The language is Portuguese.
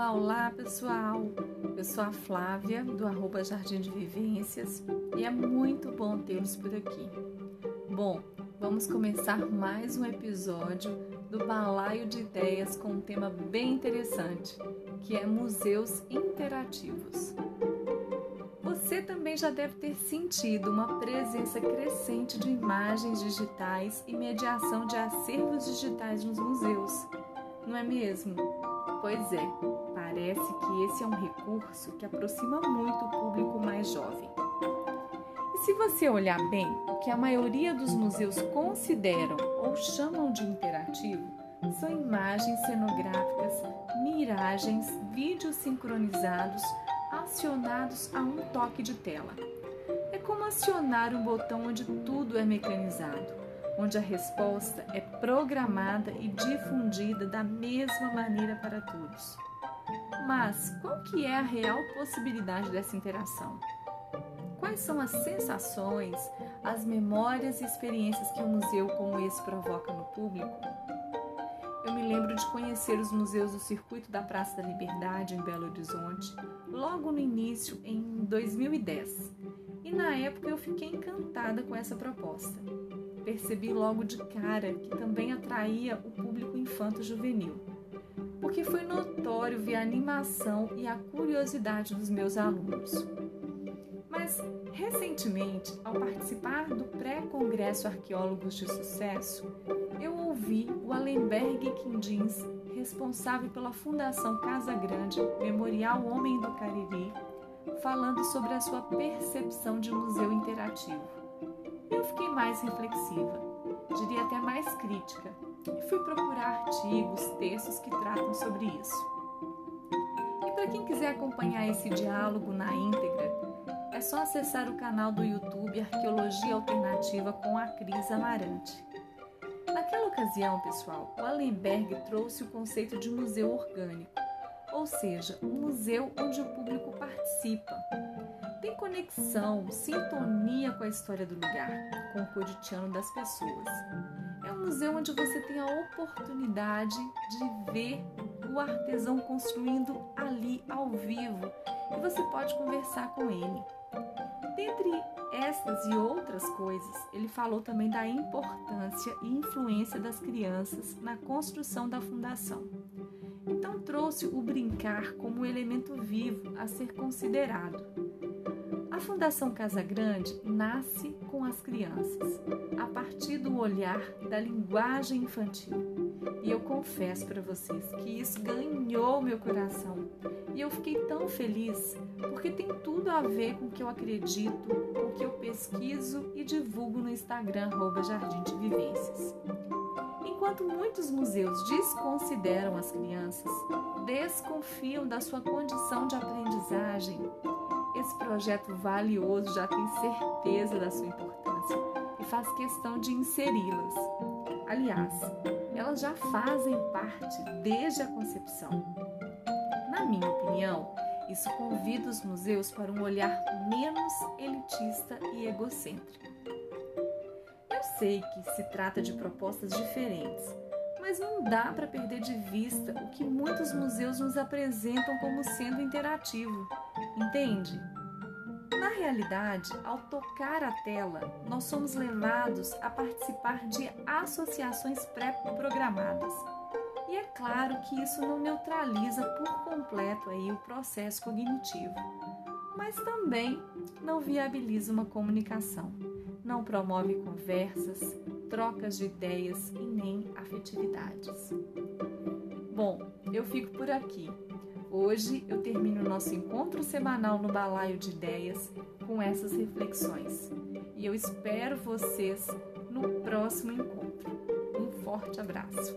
Olá pessoal, eu sou a Flávia do arroba Jardim de Vivências e é muito bom tê-los por aqui. Bom, vamos começar mais um episódio do Balaio de Ideias com um tema bem interessante, que é museus interativos. Você também já deve ter sentido uma presença crescente de imagens digitais e mediação de acervos digitais nos museus, não é mesmo? Pois é, parece que esse é um recurso que aproxima muito o público mais jovem. E se você olhar bem, o que a maioria dos museus consideram ou chamam de interativo são imagens cenográficas, miragens, vídeos sincronizados acionados a um toque de tela. É como acionar um botão onde tudo é mecanizado onde a resposta é programada e difundida da mesma maneira para todos. Mas qual que é a real possibilidade dessa interação? Quais são as sensações, as memórias e experiências que um museu como esse provoca no público? Eu me lembro de conhecer os museus do Circuito da Praça da Liberdade em Belo Horizonte, logo no início, em 2010. E na época eu fiquei encantada com essa proposta percebi logo de cara que também atraía o público infanto-juvenil, porque foi notório ver a animação e a curiosidade dos meus alunos. Mas, recentemente, ao participar do pré-congresso Arqueólogos de Sucesso, eu ouvi o Allenberg Quindins, responsável pela Fundação Casa Grande Memorial Homem do Cariri, falando sobre a sua percepção de museu interativo eu fiquei mais reflexiva, diria até mais crítica, e fui procurar artigos, textos que tratam sobre isso. E para quem quiser acompanhar esse diálogo na íntegra, é só acessar o canal do YouTube Arqueologia Alternativa com a Cris Amarante. Naquela ocasião, pessoal, o Allenberg trouxe o conceito de museu orgânico, ou seja, um museu onde o público participa, tem conexão, sintonia com a história do lugar, com o cotidiano das pessoas. É um museu onde você tem a oportunidade de ver o artesão construindo ali ao vivo e você pode conversar com ele. Dentre estas e outras coisas, ele falou também da importância e influência das crianças na construção da fundação. Então trouxe o brincar como um elemento vivo a ser considerado a Fundação Casa Grande nasce com as crianças, a partir do olhar da linguagem infantil. E eu confesso para vocês que isso ganhou meu coração. E eu fiquei tão feliz porque tem tudo a ver com o que eu acredito, com o que eu pesquiso e divulgo no Instagram Jardim de Vivências. Enquanto muitos museus desconsideram as crianças, desconfiam da sua condição de aprendizagem, esse projeto valioso já tem certeza da sua importância e faz questão de inseri-las. Aliás, elas já fazem parte desde a concepção. Na minha opinião, isso convida os museus para um olhar menos elitista e egocêntrico. Eu sei que se trata de propostas diferentes, mas não dá para perder de vista o que muitos museus nos apresentam como sendo interativo, entende? Na realidade, ao tocar a tela, nós somos levados a participar de associações pré-programadas. E é claro que isso não neutraliza por completo aí o processo cognitivo, mas também não viabiliza uma comunicação, não promove conversas, trocas de ideias e nem afetividades. Bom, eu fico por aqui. Hoje eu termino nosso encontro semanal no Balaio de Ideias com essas reflexões. E eu espero vocês no próximo encontro. Um forte abraço!